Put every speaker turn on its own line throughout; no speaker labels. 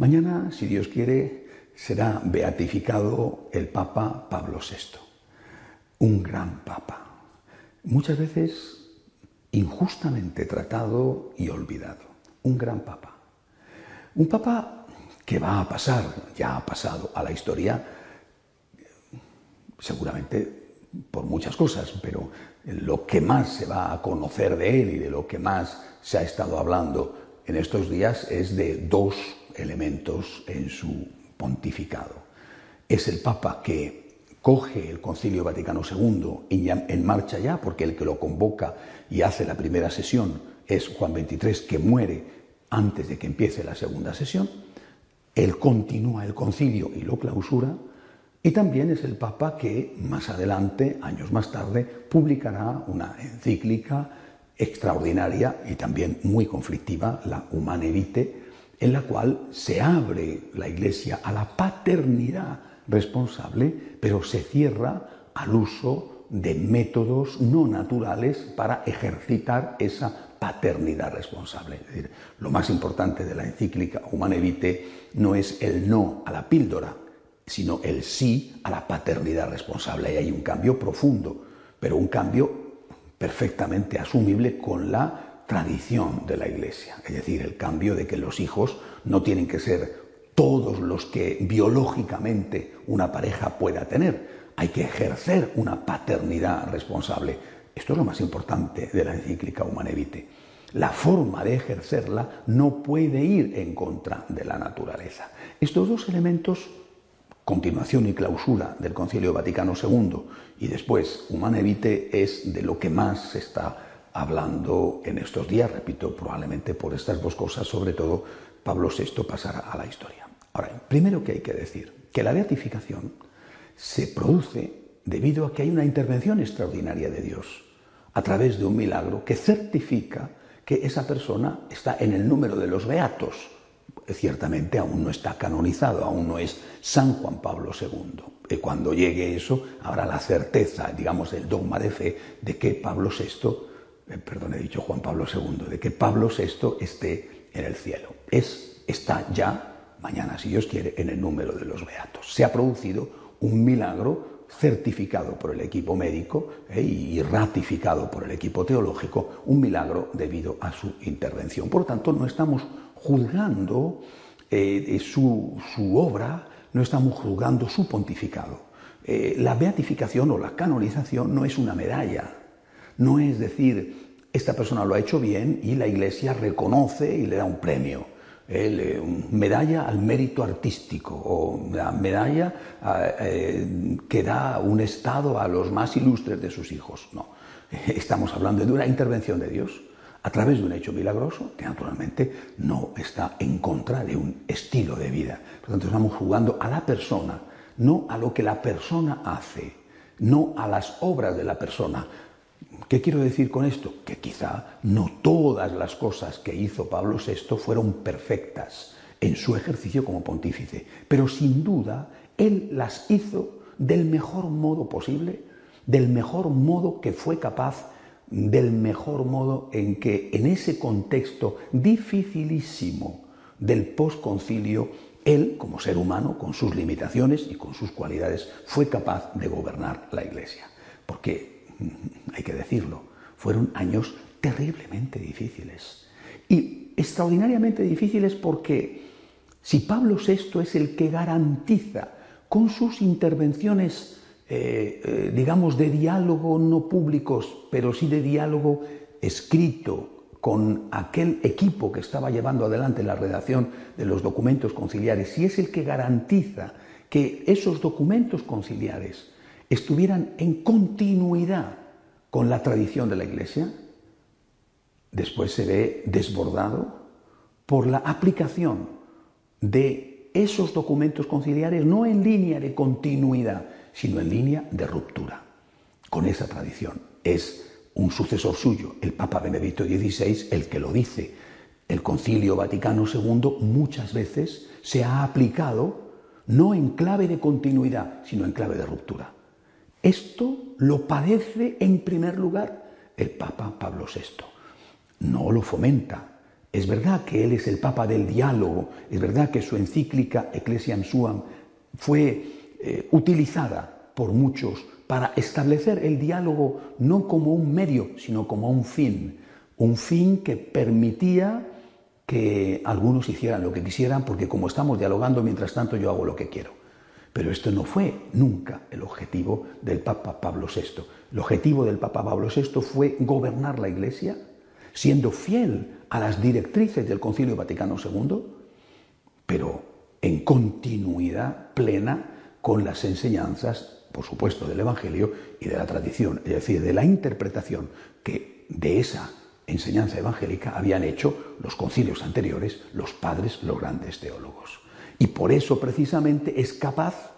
Mañana, si Dios quiere, será beatificado el Papa Pablo VI, un gran Papa, muchas veces injustamente tratado y olvidado, un gran Papa. Un Papa que va a pasar, ya ha pasado a la historia, seguramente por muchas cosas, pero lo que más se va a conocer de él y de lo que más se ha estado hablando en estos días es de dos elementos en su pontificado. Es el Papa que coge el Concilio Vaticano II en marcha ya, porque el que lo convoca y hace la primera sesión es Juan XXIII, que muere antes de que empiece la segunda sesión. Él continúa el concilio y lo clausura. Y también es el Papa que más adelante, años más tarde, publicará una encíclica extraordinaria y también muy conflictiva, la Humane Vitae, en la cual se abre la Iglesia a la paternidad responsable, pero se cierra al uso de métodos no naturales para ejercitar esa paternidad responsable. Es decir, lo más importante de la encíclica Humane Vitae no es el no a la píldora, sino el sí a la paternidad responsable. Y hay un cambio profundo, pero un cambio perfectamente asumible con la tradición de la Iglesia, es decir, el cambio de que los hijos no tienen que ser todos los que biológicamente una pareja pueda tener, hay que ejercer una paternidad responsable. Esto es lo más importante de la encíclica Humane Vitae. La forma de ejercerla no puede ir en contra de la naturaleza. Estos dos elementos, continuación y clausura del Concilio Vaticano II y después Humane Vitae, es de lo que más se está hablando en estos días, repito, probablemente por estas dos cosas, sobre todo Pablo VI pasará a la historia. Ahora, primero que hay que decir que la beatificación se produce debido a que hay una intervención extraordinaria de Dios a través de un milagro que certifica que esa persona está en el número de los beatos. Ciertamente aún no está canonizado, aún no es San Juan Pablo II. Y cuando llegue eso, habrá la certeza, digamos, del dogma de fe de que Pablo VI eh, perdón, he dicho Juan Pablo II, de que Pablo VI esté en el cielo. Es, está ya, mañana si Dios quiere, en el número de los beatos. Se ha producido un milagro certificado por el equipo médico eh, y ratificado por el equipo teológico, un milagro debido a su intervención. Por lo tanto, no estamos juzgando eh, su, obra, no estamos juzgando su pontificado. la beatificación o la canonización no es una medalla, no es decir, esta persona lo ha hecho bien y la Iglesia reconoce y le da un premio. Eh, medalla al mérito artístico o la medalla eh, que da un Estado a los más ilustres de sus hijos. No, estamos hablando de una intervención de Dios a través de un hecho milagroso que naturalmente no está en contra de un estilo de vida. Por lo tanto, estamos jugando a la persona, no a lo que la persona hace, no a las obras de la persona, ¿Qué quiero decir con esto? Que quizá no todas las cosas que hizo Pablo VI fueron perfectas en su ejercicio como pontífice, pero sin duda él las hizo del mejor modo posible, del mejor modo que fue capaz, del mejor modo en que en ese contexto dificilísimo del posconcilio, él, como ser humano, con sus limitaciones y con sus cualidades, fue capaz de gobernar la Iglesia. Porque hay que decirlo, fueron años terriblemente difíciles. Y extraordinariamente difíciles porque si Pablo VI es el que garantiza con sus intervenciones, eh, eh, digamos, de diálogo no públicos, pero sí de diálogo escrito con aquel equipo que estaba llevando adelante la redacción de los documentos conciliares, si es el que garantiza que esos documentos conciliares estuvieran en continuidad con la tradición de la Iglesia, después se ve desbordado por la aplicación de esos documentos conciliares no en línea de continuidad, sino en línea de ruptura con esa tradición. Es un sucesor suyo, el Papa Benedicto XVI, el que lo dice. El Concilio Vaticano II muchas veces se ha aplicado no en clave de continuidad, sino en clave de ruptura. Esto lo padece en primer lugar el Papa Pablo VI. No lo fomenta. Es verdad que él es el Papa del diálogo, es verdad que su encíclica Ecclesiam Suam fue eh, utilizada por muchos para establecer el diálogo no como un medio, sino como un fin, un fin que permitía que algunos hicieran lo que quisieran, porque como estamos dialogando, mientras tanto yo hago lo que quiero. Pero esto no fue nunca el objetivo del Papa Pablo VI. El objetivo del Papa Pablo VI fue gobernar la Iglesia, siendo fiel a las directrices del Concilio Vaticano II, pero en continuidad plena con las enseñanzas por supuesto, del Evangelio y de la tradición, es decir, de la interpretación que de esa enseñanza evangélica habían hecho los concilios anteriores, los padres, los grandes teólogos. Y por eso precisamente es capaz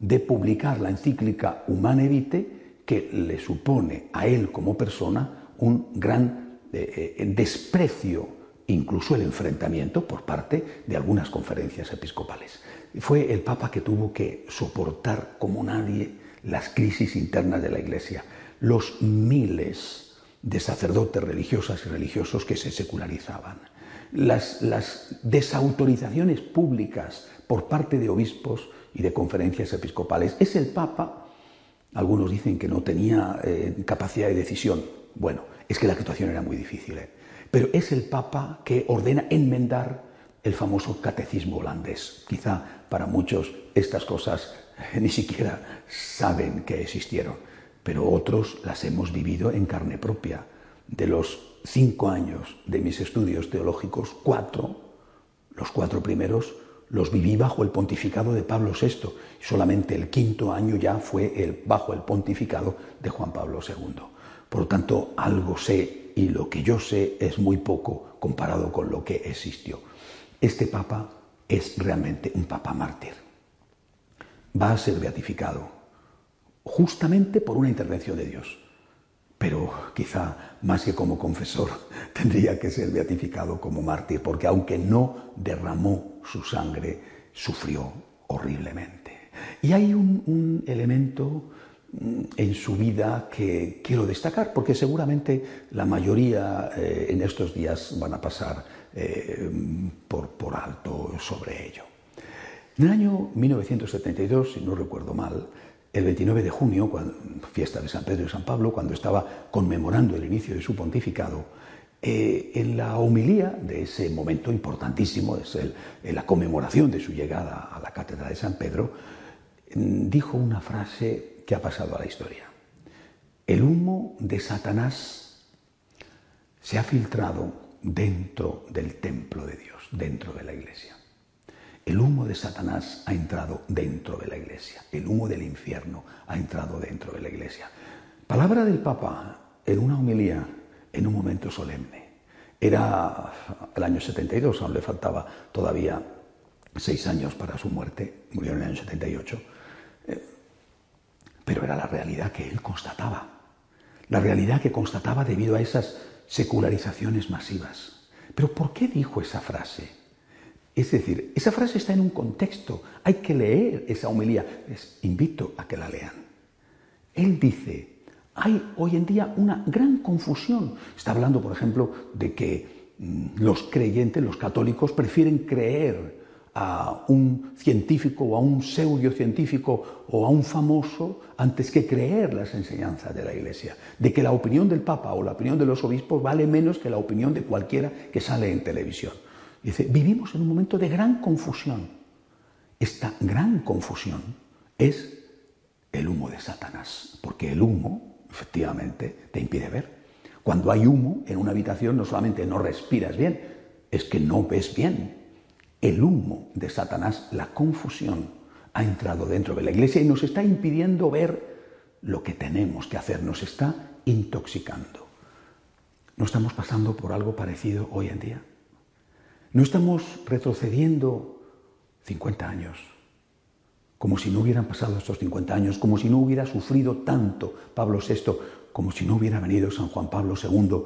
de publicar la encíclica Humane Vitae, que le supone a él como persona un gran eh, eh, desprecio, incluso el enfrentamiento por parte de algunas conferencias episcopales. Fue el Papa que tuvo que soportar como nadie las crisis internas de la Iglesia, los miles de sacerdotes religiosas y religiosos que se secularizaban, las, desautorizaciones públicas por parte de obispos y de conferencias episcopales. Es el Papa, algunos dicen que no tenía eh, capacidad de decisión. Bueno, es que la situación era muy difícil, ¿eh? pero es el Papa que ordena enmendar el famoso catecismo holandés. Quizá para muchos estas cosas ni siquiera saben que existieron, pero otros las hemos vivido en carne propia. De los cinco años de mis estudios teológicos, cuatro, los cuatro primeros, los viví bajo el pontificado de Pablo VI. Solamente el quinto año ya fue bajo el pontificado de Juan Pablo II. Por lo tanto, algo sé y lo que yo sé es muy poco comparado con lo que existió. Este papa es realmente un papa mártir. Va a ser beatificado justamente por una intervención de Dios. Pero quizá más que como confesor tendría que ser beatificado como mártir, porque aunque no derramó su sangre, sufrió horriblemente. Y hay un, elemento mm, en su vida que quiero destacar, porque seguramente la mayoría eh, en estos días van a pasar eh, por, por alto sobre ello. En el año 1972, si no recuerdo mal, el 29 de junio, fiesta de San Pedro y San Pablo, cuando estaba conmemorando el inicio de su pontificado, eh, en la homilía de ese momento importantísimo, es en la conmemoración de su llegada a la cátedra de San Pedro, mm, dijo una frase que ha pasado a la historia. El humo de Satanás se ha filtrado dentro del templo de Dios, dentro de la iglesia. El humo de Satanás ha entrado dentro de la iglesia. El humo del infierno ha entrado dentro de la iglesia. Palabra del Papa en una homilía, en un momento solemne. Era el año 72, aún le faltaba todavía seis años para su muerte, murió en el año 78, eh, pero era la realidad que él constataba, la realidad que constataba debido a esas secularizaciones masivas. Pero ¿por qué dijo esa frase? Es decir, esa frase está en un contexto, hay que leer esa homilía. Les invito a que la lean. Él dice, hay hoy en día una gran confusión. Está hablando, por ejemplo, de que mm, los creyentes, los católicos, prefieren creer a un científico o a un pseudocientífico o a un famoso antes que creer las enseñanzas de la Iglesia, de que la opinión del Papa o la opinión de los obispos vale menos que la opinión de cualquiera que sale en televisión. Dice, vivimos en un momento de gran confusión. Esta gran confusión es el humo de Satanás, porque el humo, efectivamente, te impide ver. Cuando hay humo en una habitación no solamente no respiras bien, es que no ves bien. El humo de Satanás, la confusión, ha entrado dentro de la iglesia y nos está impidiendo ver lo que tenemos que hacer, nos está intoxicando. ¿No estamos pasando por algo parecido hoy en día? ¿No estamos retrocediendo 50 años? Como si no hubieran pasado estos 50 años, como si no hubiera sufrido tanto Pablo VI, como si no hubiera venido San Juan Pablo II,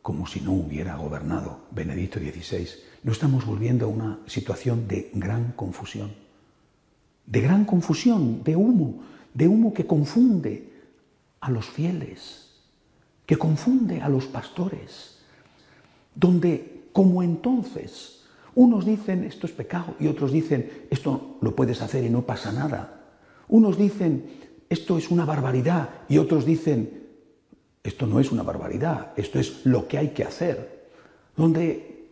como si no hubiera gobernado Benedicto XVI. No estamos volviendo a una situación de gran confusión, de gran confusión, de humo, de humo que confunde a los fieles, que confunde a los pastores, donde como entonces unos dicen esto es pecado y otros dicen esto lo puedes hacer y no pasa nada. Unos dicen esto es una barbaridad y otros dicen esto no es una barbaridad, esto es lo que hay que hacer. Donde,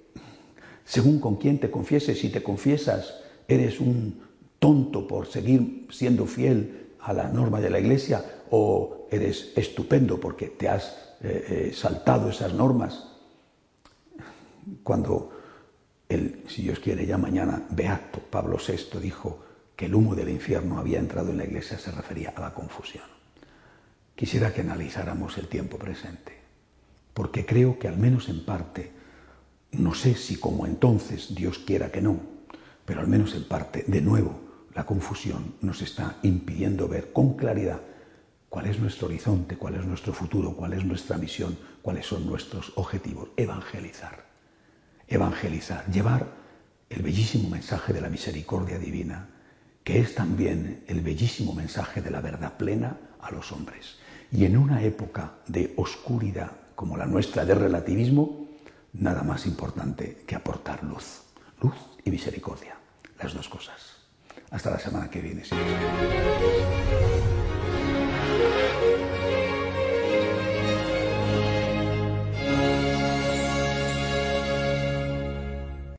según con quién te confieses, si te confiesas, eres un tonto por seguir siendo fiel a la norma de la Iglesia o eres estupendo porque te has eh, eh, saltado esas normas. Cuando el, si Dios quiere, ya mañana, Beato Pablo VI dijo que el humo del infierno había entrado en la Iglesia, se refería a la confusión. Quisiera que analizáramos el tiempo presente, porque creo que al menos en parte, no sé si como entonces Dios quiera que no, pero al menos en parte, de nuevo, la confusión nos está impidiendo ver con claridad cuál es nuestro horizonte, cuál es nuestro futuro, cuál es nuestra misión, cuáles son nuestros objetivos. Evangelizar. Evangelizar. Llevar el bellísimo mensaje de la misericordia divina, que es también el bellísimo mensaje de la verdad plena a los hombres. Y en una época de oscuridad como la nuestra de relativismo, nada más importante que aportar luz. Luz y misericordia. Las dos cosas. Hasta la semana que viene.